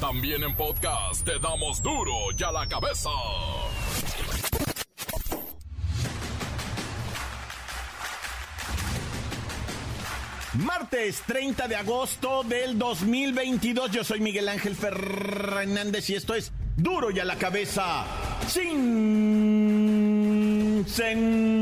También en podcast te damos duro y a la cabeza. Martes 30 de agosto del 2022. Yo soy Miguel Ángel Fernández y esto es Duro y a la cabeza. Sin censura.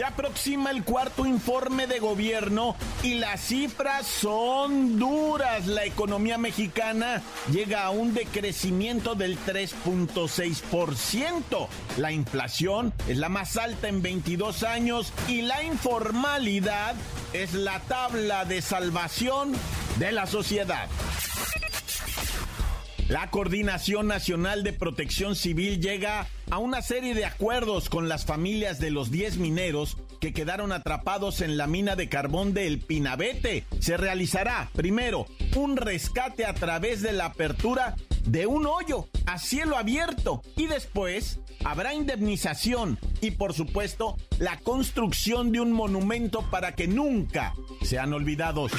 Se aproxima el cuarto informe de gobierno y las cifras son duras. La economía mexicana llega a un decrecimiento del 3.6%. La inflación es la más alta en 22 años y la informalidad es la tabla de salvación de la sociedad. La Coordinación Nacional de Protección Civil llega a una serie de acuerdos con las familias de los 10 mineros que quedaron atrapados en la mina de carbón del Pinabete. Se realizará, primero, un rescate a través de la apertura de un hoyo a cielo abierto y después habrá indemnización y por supuesto la construcción de un monumento para que nunca sean olvidados.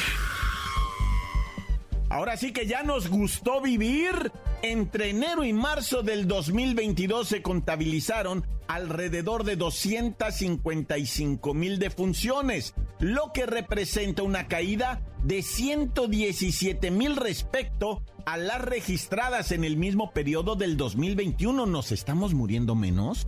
Ahora sí que ya nos gustó vivir. Entre enero y marzo del 2022 se contabilizaron alrededor de 255 mil defunciones, lo que representa una caída de 117 mil respecto a las registradas en el mismo periodo del 2021. ¿Nos estamos muriendo menos?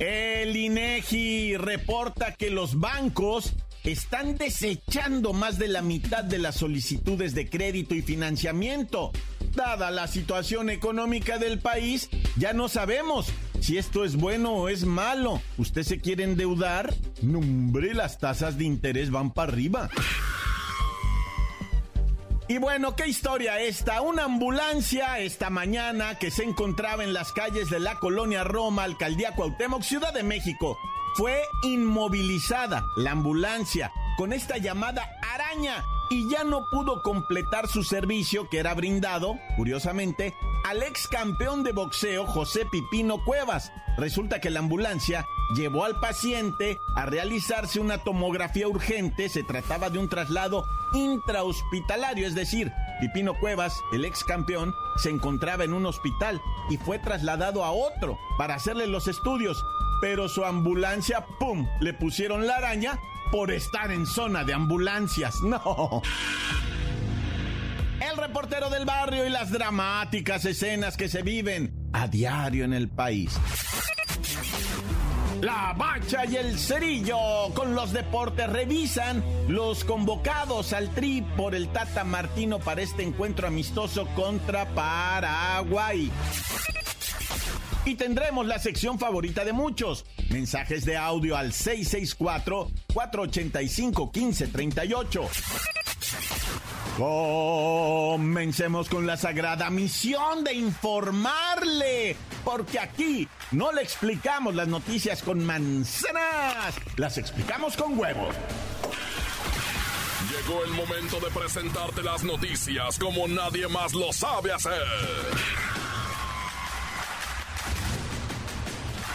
El INEGI reporta que los bancos están desechando más de la mitad de las solicitudes de crédito y financiamiento. Dada la situación económica del país, ya no sabemos si esto es bueno o es malo. ¿Usted se quiere endeudar? Nombre, las tasas de interés van para arriba. Y bueno, ¿qué historia esta? Una ambulancia esta mañana que se encontraba en las calles de la colonia Roma, alcaldía Cuauhtémoc, Ciudad de México fue inmovilizada la ambulancia con esta llamada araña y ya no pudo completar su servicio que era brindado, curiosamente, al ex campeón de boxeo José Pipino Cuevas. Resulta que la ambulancia llevó al paciente a realizarse una tomografía urgente, se trataba de un traslado intrahospitalario, es decir, Pipino Cuevas, el ex campeón, se encontraba en un hospital y fue trasladado a otro para hacerle los estudios pero su ambulancia, ¡pum!, le pusieron la araña por estar en zona de ambulancias. No. El reportero del barrio y las dramáticas escenas que se viven a diario en el país. La Bacha y el Cerillo con los deportes revisan los convocados al tri por el Tata Martino para este encuentro amistoso contra Paraguay. Y tendremos la sección favorita de muchos. Mensajes de audio al 664-485-1538. Comencemos con la sagrada misión de informarle, porque aquí no le explicamos las noticias con manzanas, las explicamos con huevos. Llegó el momento de presentarte las noticias como nadie más lo sabe hacer.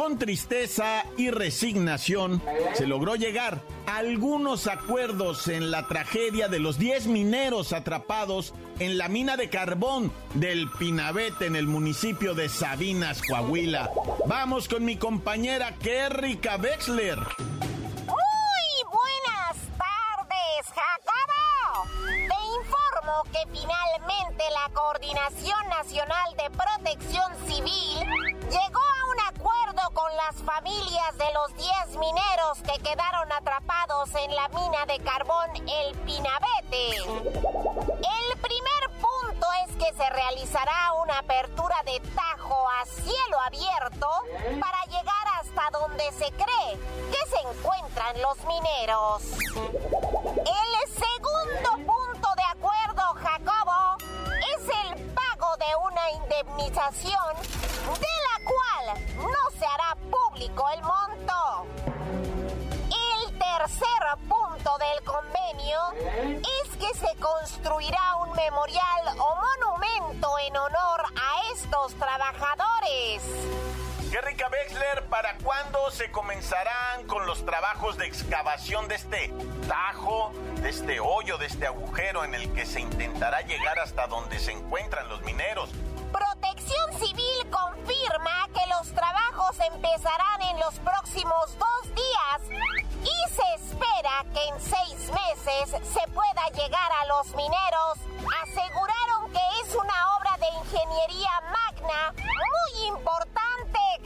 Con tristeza y resignación se logró llegar a algunos acuerdos en la tragedia de los 10 mineros atrapados en la mina de carbón del Pinabete en el municipio de Sabinas, Coahuila. Vamos con mi compañera Kerrika Wexler. Muy buenas tardes, Jacobo. Te informo que finalmente la Coordinación Nacional de Protección Civil llegó a las familias de los 10 mineros que quedaron atrapados en la mina de carbón El Pinabete. El primer punto es que se realizará una apertura de tajo a cielo abierto para llegar hasta donde se cree que se encuentran los mineros. El segundo de una indemnización de la cual no se hará público el monto. El tercer punto del convenio es que se construirá un memorial o monumento en honor a estos trabajadores. Rica Wexler, ¿para cuándo se comenzarán con los trabajos de excavación de este tajo, de este hoyo, de este agujero en el que se intentará llegar hasta donde se encuentran los mineros? Protección Civil confirma que los trabajos empezarán en los próximos dos días y se espera que en seis meses se pueda llegar a los mineros. Aseguraron que es una obra de ingeniería magna muy importante,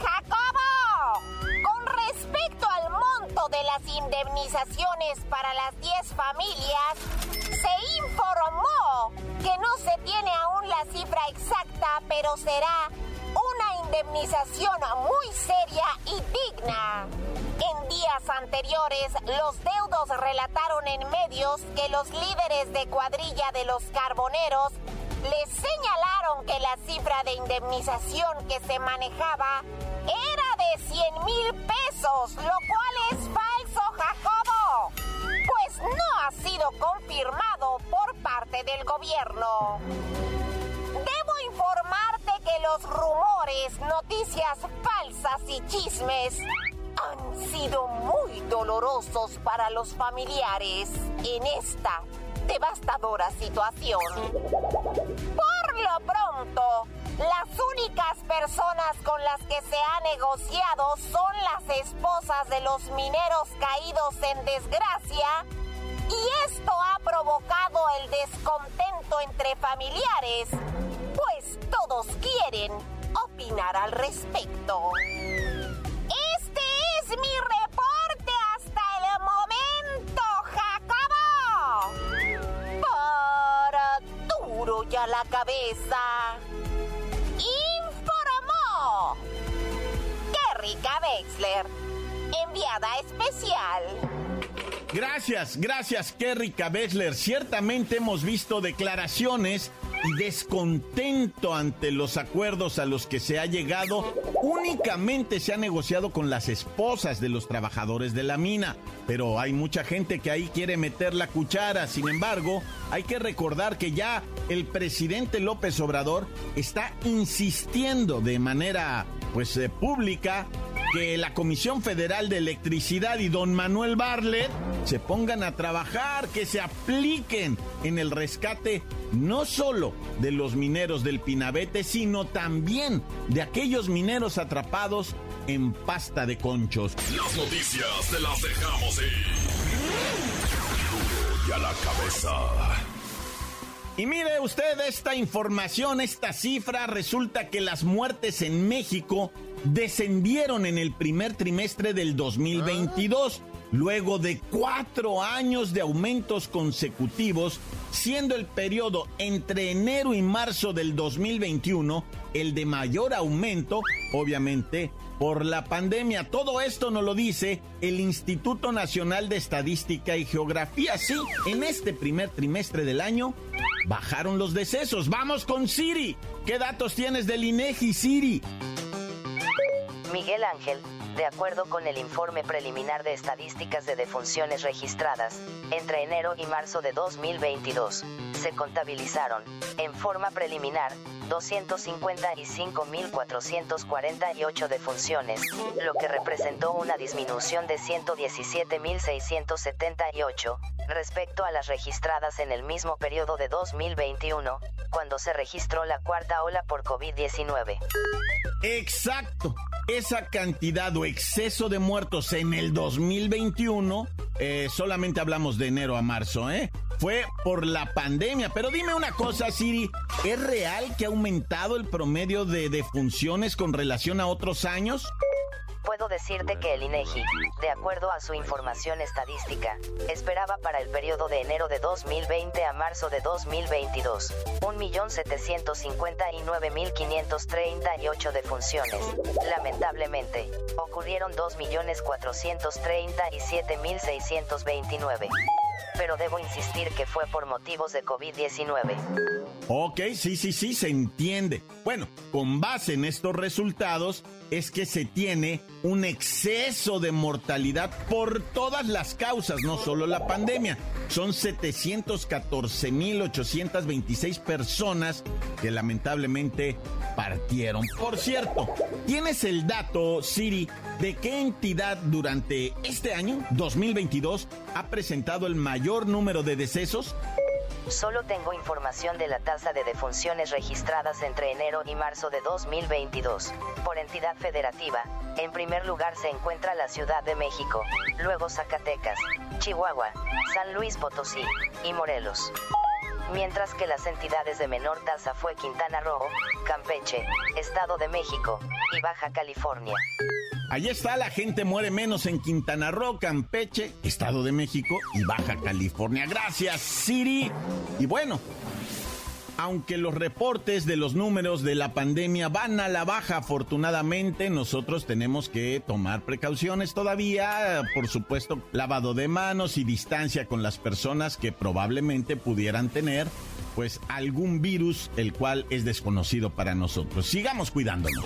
Jacobo. Con respecto al monto de las indemnizaciones para las 10 familias, se informó que no se tiene aún la cifra exacta, pero será una indemnización muy seria y digna. En días anteriores, los deudos relataron en medios que los líderes de cuadrilla de los carboneros les señalaron que la cifra de indemnización que se manejaba era de 100 mil pesos, lo cual es falso, Jacobo, pues no ha sido confirmado por parte del gobierno. Debo informarte que los rumores, noticias falsas y chismes han sido muy dolorosos para los familiares en esta devastadora situación. Por lo personas con las que se ha negociado son las esposas de los mineros caídos en desgracia y esto ha provocado el descontento entre familiares, pues todos quieren opinar al respecto. Este es mi reporte hasta el momento, Jacobo. Para duro ya la cabeza. Qué rica Wexler. Enviada especial. Gracias, gracias, Kerry Kabesler. Ciertamente hemos visto declaraciones y descontento ante los acuerdos a los que se ha llegado. Únicamente se ha negociado con las esposas de los trabajadores de la mina, pero hay mucha gente que ahí quiere meter la cuchara. Sin embargo, hay que recordar que ya el presidente López Obrador está insistiendo de manera pues eh, pública que la Comisión Federal de Electricidad y don Manuel Barlet se pongan a trabajar, que se apliquen en el rescate no solo de los mineros del Pinabete, sino también de aquellos mineros atrapados en pasta de conchos. Las noticias te las dejamos ir. Y a la cabeza. Y mire usted esta información, esta cifra, resulta que las muertes en México descendieron en el primer trimestre del 2022, luego de cuatro años de aumentos consecutivos, siendo el periodo entre enero y marzo del 2021 el de mayor aumento, obviamente, por la pandemia. Todo esto nos lo dice el Instituto Nacional de Estadística y Geografía. Sí, en este primer trimestre del año bajaron los decesos. Vamos con Siri. ¿Qué datos tienes del INEGI, Siri? Miguel Ángel, de acuerdo con el informe preliminar de estadísticas de defunciones registradas, entre enero y marzo de 2022, se contabilizaron, en forma preliminar, 255.448 defunciones, lo que representó una disminución de 117.678, respecto a las registradas en el mismo periodo de 2021, cuando se registró la cuarta ola por COVID-19. Exacto. Esa cantidad o exceso de muertos en el 2021, eh, solamente hablamos de enero a marzo, ¿eh? Fue por la pandemia. Pero dime una cosa, Siri, ¿es real que ha aumentado el promedio de defunciones con relación a otros años? Puedo decirte que el INEGI, de acuerdo a su información estadística, esperaba para el periodo de enero de 2020 a marzo de 2022, 1.759.538 defunciones. Lamentablemente, ocurrieron 2.437.629. pero debo insistir que fue por motivos de COVID-19. Ok, sí, sí, sí, se entiende. Bueno, con base en estos resultados es que se tiene un exceso de mortalidad por todas las causas, no solo la pandemia. Son 714.826 personas que lamentablemente partieron. Por cierto, ¿tienes el dato, Siri, de qué entidad durante este año, 2022, ha presentado el mayor número de decesos? Solo tengo información de la tasa de defunciones registradas entre enero y marzo de 2022. Por entidad federativa, en primer lugar se encuentra la Ciudad de México, luego Zacatecas, Chihuahua, San Luis Potosí y Morelos. Mientras que las entidades de menor tasa fue Quintana Roo, Campeche, Estado de México y Baja California. Allí está, la gente muere menos en Quintana Roo, Campeche, Estado de México y Baja California. Gracias, Siri. Y bueno, aunque los reportes de los números de la pandemia van a la baja, afortunadamente, nosotros tenemos que tomar precauciones todavía. Por supuesto, lavado de manos y distancia con las personas que probablemente pudieran tener pues algún virus el cual es desconocido para nosotros. Sigamos cuidándonos.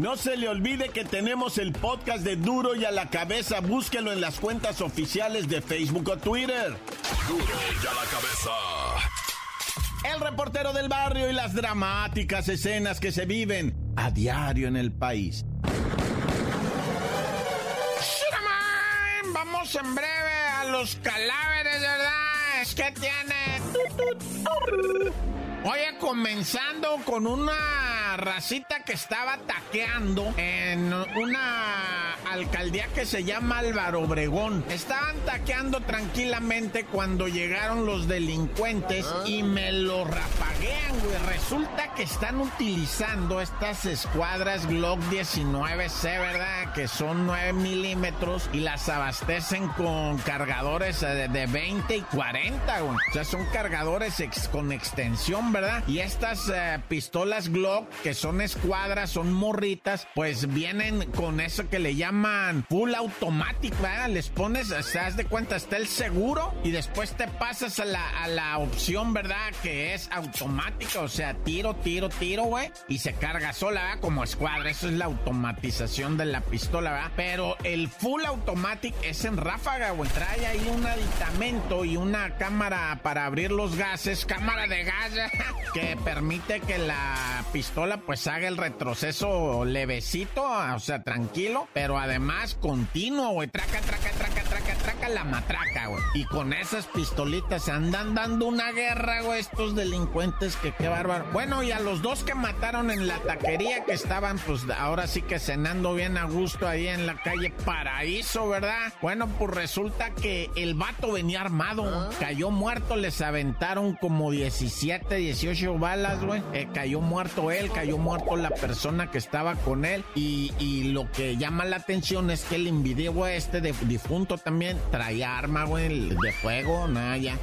No se le olvide que tenemos el podcast de Duro y a la cabeza. Búsquelo en las cuentas oficiales de Facebook o Twitter. Duro y a la cabeza. El reportero del barrio y las dramáticas escenas que se viven a diario en el país. Vamos en breve a los cadáveres, ¿verdad? Es que tiene... Oye, comenzando con una racita que estaba taqueando en una alcaldía que se llama Álvaro Obregón. Estaban taqueando tranquilamente cuando llegaron los delincuentes y me lo rapaguean, güey. Resulta que están utilizando estas escuadras Glock 19C, ¿verdad? Que son 9 milímetros y las abastecen con cargadores de, 20 y 40, güey. O sea, son cargadores con extensión, ¿verdad? Y estas eh, pistolas Glock, que son escuadras, son morritas, pues vienen con eso que le llaman full automatic, ¿verdad? Les pones, se das de cuenta, está el seguro y después te pasas a la, a la opción, ¿verdad? Que es automática, o sea, tiro, tiro, tiro, güey, y se carga sola, ¿verdad? Como escuadra. Eso es la automatización de la pistola, ¿verdad? Pero el full automatic es en ráfaga, güey. Trae ahí un aditamento y una cámara para abrir los gases, cámara de gas, que permite que la pistola pues haga el retroceso levecito, o sea, tranquilo, pero además continuo, traca, traca, traca la matraca, güey. Y con esas pistolitas se andan dando una guerra, güey, estos delincuentes que qué bárbaro. Bueno, y a los dos que mataron en la taquería que estaban pues ahora sí que cenando bien a gusto ahí en la calle Paraíso, ¿verdad? Bueno, pues resulta que el vato venía armado, cayó muerto, les aventaron como 17, 18 balas, güey. Eh, cayó muerto él, cayó muerto la persona que estaba con él. Y, lo que llama la atención es que el individuo este de difunto también traía arma, güey, de fuego, nada, ya.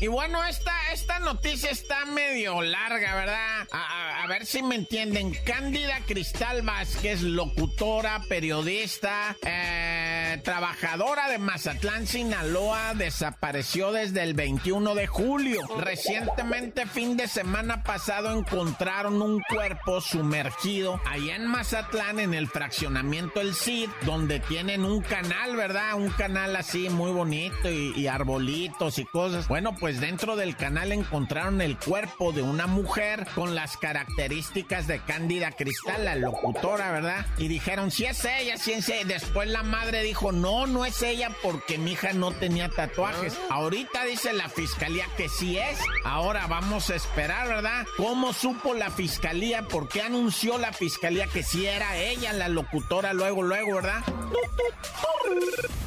Y bueno, esta, esta noticia está medio larga, ¿verdad? A, ver si me entienden. Cándida Cristal Vázquez, locutora, periodista, eh, trabajadora de Mazatlán, Sinaloa, desapareció desde el 21 de julio. Recientemente, fin de semana pasado, encontraron un cuerpo sumergido allá en Mazatlán, en el fraccionamiento El Cid, donde tienen un canal, ¿verdad? Un canal así muy bonito y, y arbolitos y cosas. Bueno, pues dentro del canal encontraron el cuerpo de una mujer con las características de Cándida Cristal, la locutora, ¿verdad? Y dijeron, si es ella, si es ella. Después la madre dijo, no, no es ella porque mi hija no tenía tatuajes. Ahorita dice la fiscalía que sí es. Ahora vamos a esperar, ¿verdad? ¿Cómo supo la fiscalía? ¿Por qué anunció la fiscalía que sí era ella la locutora luego, luego, ¿verdad?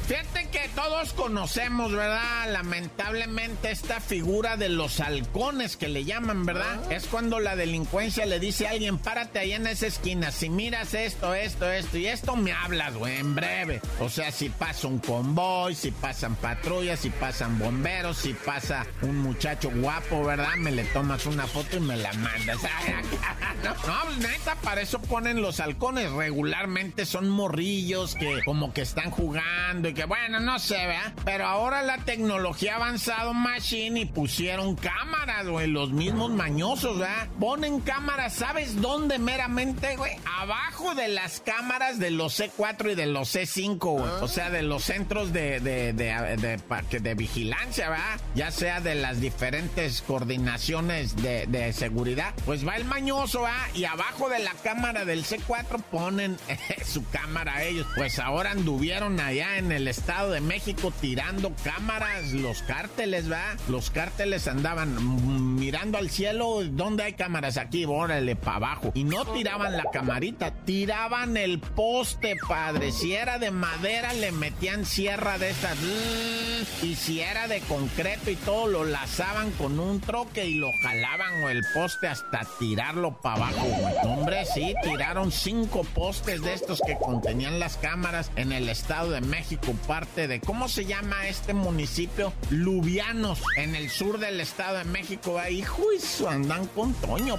Fíjate que todos conocemos, ¿verdad? Lamentablemente esta figura de los halcones que le llaman, ¿verdad? Es cuando la delincuencia le dice a alguien, párate ahí en esa esquina, si miras esto, esto, esto y esto, me hablas, güey, en breve. O sea, si pasa un convoy, si pasan patrullas, si pasan bomberos, si pasa un muchacho guapo, ¿verdad? Me le tomas una foto y me la mandas. no, no, neta, para eso ponen los halcones. Regularmente son morrillos que como que están jugando y que bueno, no sé, ¿verdad? Pero ahora la tecnología ha avanzado machine y pusieron cámaras, güey, los mismos mañosos, ¿verdad? Ponen cámaras, ¿sabes dónde meramente, güey? Abajo de las cámaras de los C4 y de los C5, güey. O sea, de los centros de, de, de, de, vigilancia, ¿verdad? Ya sea de las diferentes coordinaciones de, seguridad. Pues va el mañoso, ¿verdad? Y abajo de la cámara del C4 ponen su cámara ellos. Pues ahora anduvieron allá en el Estado de México tirando cámaras, los cárteles, ¿va? Los cárteles andaban mirando al cielo, ¿dónde hay cámaras? Aquí, órale, para abajo. Y no tiraban la camarita, tiraban el poste, padre. Si era de madera, le metían sierra de estas. Y si era de concreto y todo, lo lazaban con un troque y lo jalaban o el poste hasta tirarlo para abajo. Hombre, sí, tiraron cinco postes de estos que contenían las cámaras en el Estado de México parte de, ¿cómo se llama este municipio? Lubianos, en el sur del Estado de México. Ahí, juicio, andan con Toño.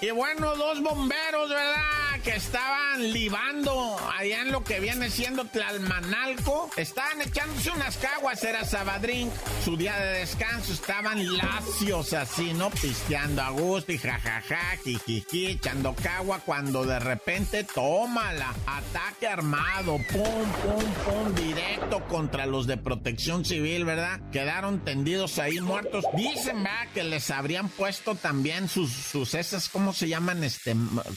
Y bueno, dos bomberos, ¿verdad? Que estaban libando allá en lo que viene siendo Tlalmanalco. Estaban echándose unas caguas, era Sabadrín. Su día de descanso estaban lacios así, ¿no? Pisteando a gusto y jajaja, jijiji, echando cagua cuando de repente, tómala, ataque armado, pum, pum, pum, directo contra los de protección civil, ¿verdad? Quedaron tendidos ahí muertos. Dicen, ¿verdad? Que les habrían puesto también sus, sus esas, ¿cómo se llaman? Este,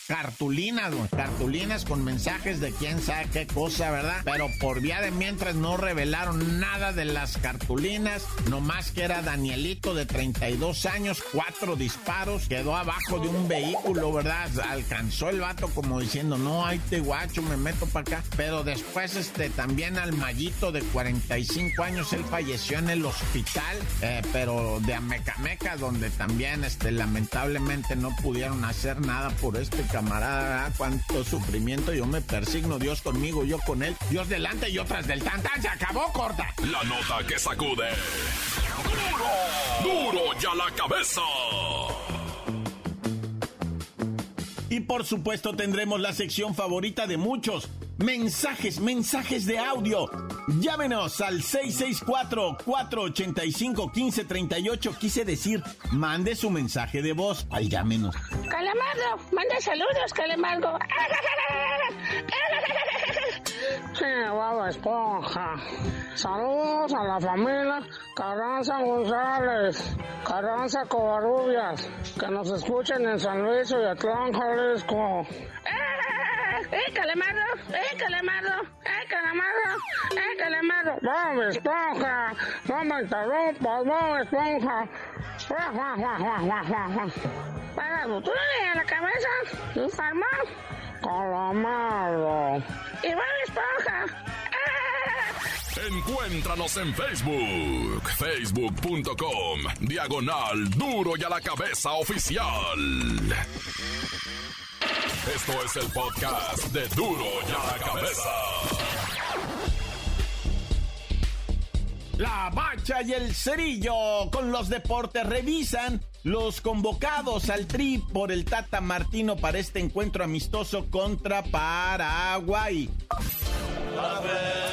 cartulinas, güey. Cartulinas con mensajes de quién sabe qué cosa, ¿verdad? Pero por vía de mientras no revelaron nada de las cartulinas, nomás que era Danielito de 32 años, cuatro disparos, quedó abajo de un vehículo, ¿verdad? Alcanzó el vato como diciendo, no, ahí te guacho, me meto para acá. Pero después, este, también al Mayito de 45 años, él falleció en el hospital, eh, pero de Amecameca, donde también, este, lamentablemente no pudieron hacer nada por este camarada. Cuánto sufrimiento, yo me persigno, Dios conmigo, yo con él, Dios delante y otras del tantán, se acabó corta. La nota que sacude. Duro, duro ya la cabeza. Y por supuesto tendremos la sección favorita de muchos. Mensajes, mensajes de audio. Llámenos al 664-485-1538. Quise decir, mande su mensaje de voz. Ay, llámenos. Calamardo, manda saludos, Calamardo. Bob Esponja. Saludos a la familia Carranza González, Carranza Covarrubias, que nos escuchen en San Luis y Atlán, Jalisco. ¡Eh, calamardo! ¡Eh, calamardo! ¡Eh, calamardo! ¡Eh, calamardo! ¡Bob Esponja! ¡No me interrumpas, Bob Esponja! Para tú a la cabeza, enfermo. Calamardo. Y Bob Esponja. Encuéntranos en Facebook, facebook.com, diagonal duro y a la cabeza oficial. Esto es el podcast de duro y a la cabeza. La bacha y el cerillo con los deportes revisan los convocados al tri por el Tata Martino para este encuentro amistoso contra Paraguay. los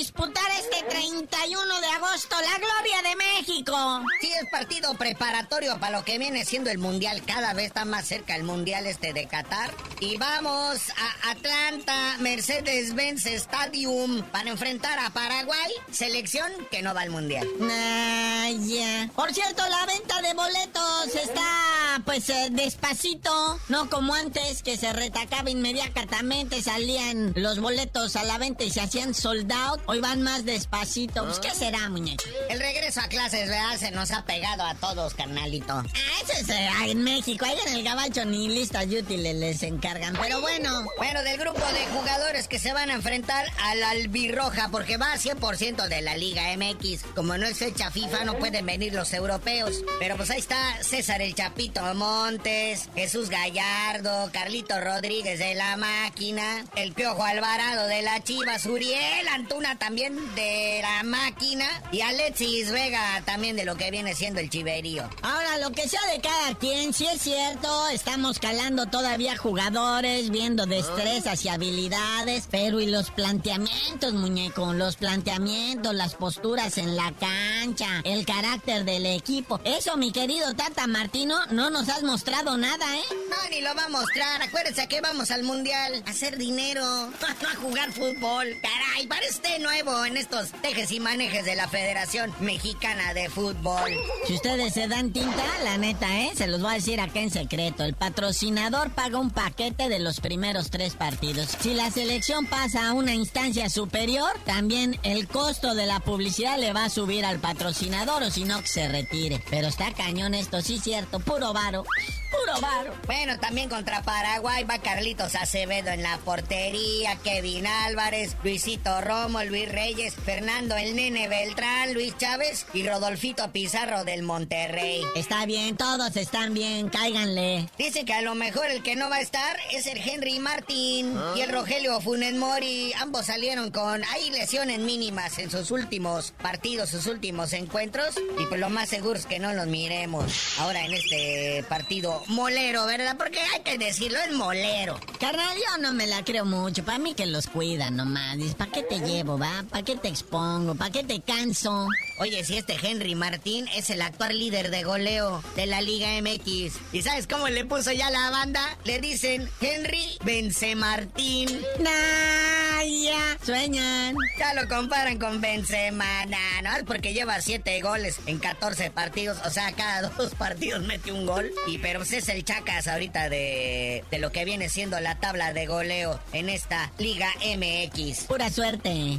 disputar este 31 de agosto la gloria de México. Sí, es partido preparatorio para lo que viene siendo el Mundial. Cada vez está más cerca el Mundial este de Qatar. Y vamos a Atlanta, Mercedes-Benz Stadium, para enfrentar a Paraguay, selección que no va al Mundial. ya. Por cierto, la venta de boletos está, pues, eh, despacito. No como antes, que se retacaba inmediatamente, salían los boletos a la venta y se hacían sold out. Hoy van más despacito. Pues, ¿qué será, muñeco? El regreso a clases, ¿verdad? Se nos ha pegado a todos, carnalito. Ah, eso es eh, en México. Ahí en el gabacho ni listas y útiles les encargan. Pero bueno. Bueno, del grupo de jugadores que se van a enfrentar a la albirroja, porque va a 100% de la Liga MX. Como no es fecha FIFA, no pueden venir los europeos. Pero pues ahí está César el Chapito Montes, Jesús Gallardo, Carlito Rodríguez de la Máquina, el Piojo Alvarado de la Chivas, Uriel Antuna también de la Máquina y Alexis Vega también de lo que viene siendo el Chiverío. Ahora, lo que sea de cada quien, si es cierto, estamos calando todavía jugadores, viendo destrezas y habilidades, pero y los planteamientos, muñeco, los planteamientos, las posturas en la cancha, el carácter del equipo. Eso, mi querido Tata Martino, no nos has mostrado nada, ¿eh? No, ni lo va a mostrar. Acuérdense que vamos al mundial a hacer dinero, no a jugar fútbol. Caray, parece nuevo en estos tejes y manejes de la Federación Mexicana de Fútbol. Si ustedes se dan tinta, la neta, ¿eh? Se los voy a decir acá en secreto. El patrocinador paga un paquete de los primeros tres partidos. Si la selección pasa a una instancia superior, también el costo de la publicidad le va a subir al patrocinador o si no que se retire. Pero está cañón esto, sí cierto, puro varo. Puro varo. Bueno, también contra Paraguay va Carlitos Acevedo en la portería, Kevin Álvarez, Luisito Romo, Luis Reyes, Fernando el Nene Beltrán, Luis Chávez y Rodolfito Pizarro del Monterrey. Está bien, todos están bien, cáiganle. Dice que a lo mejor el que no va a estar es el Henry Martín y el Rogelio Funes Mori. Ambos salieron con hay lesiones mínimas en sus últimos partidos, sus últimos encuentros. Y pues lo más seguro es que no los miremos ahora en este partido molero, ¿verdad? Porque hay que decirlo, es molero. Carnal, yo no me la creo mucho. Para mí que los cuidan nomás. ¿Para qué te llevo, va? ¿Para qué te expongo? ¿Para qué te canso? Oye, si este Henry Martín es el actual líder de goleo de la Liga MX. ¿Y sabes cómo le puso ya la banda? Le dicen Henry Vence Martín. Nah, ya. Sueñan. Ya lo comparan con Benzema. Nah, no, porque lleva 7 goles en 14 partidos. O sea, cada dos partidos mete un gol. Y pero pues es el chacas ahorita de, de lo que viene siendo la tabla de goleo en esta Liga MX. Pura suerte.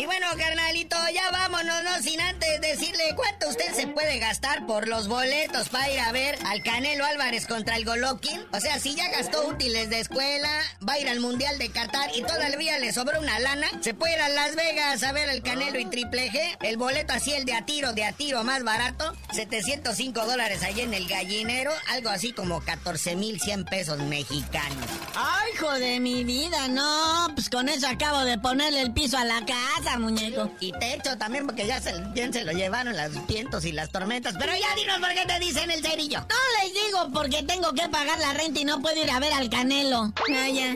Y bueno, carnalito, ya vámonos, no sin antes decirle cuánto usted se puede gastar por los boletos para ir a ver al Canelo Álvarez contra el Golokin. O sea, si ya gastó útiles de escuela, va a ir al Mundial de Qatar y todavía le sobró una lana, se puede ir a Las Vegas a ver el Canelo y Triple G. El boleto así, el de a tiro, de a tiro más barato, 705 dólares allí en el gallinero, algo así como 14 mil 100 pesos mexicanos. Ay, hijo de mi vida, no, pues con eso acabo de ponerle el piso a la casa muñeco. Y techo también, porque ya se, se lo llevaron los vientos y las tormentas. Pero ya dinos por qué te dicen el cerillo. No les digo porque tengo que pagar la renta y no puedo ir a ver al canelo. ya.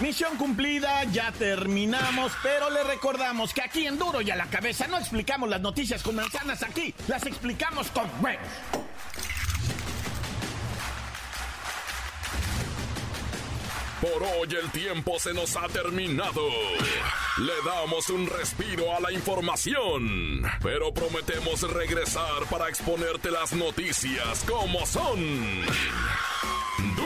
Misión cumplida, ya terminamos, pero le recordamos que aquí en Duro y a la cabeza no explicamos las noticias con manzanas, aquí las explicamos con huevos. Por hoy el tiempo se nos ha terminado. Le damos un respiro a la información, pero prometemos regresar para exponerte las noticias como son.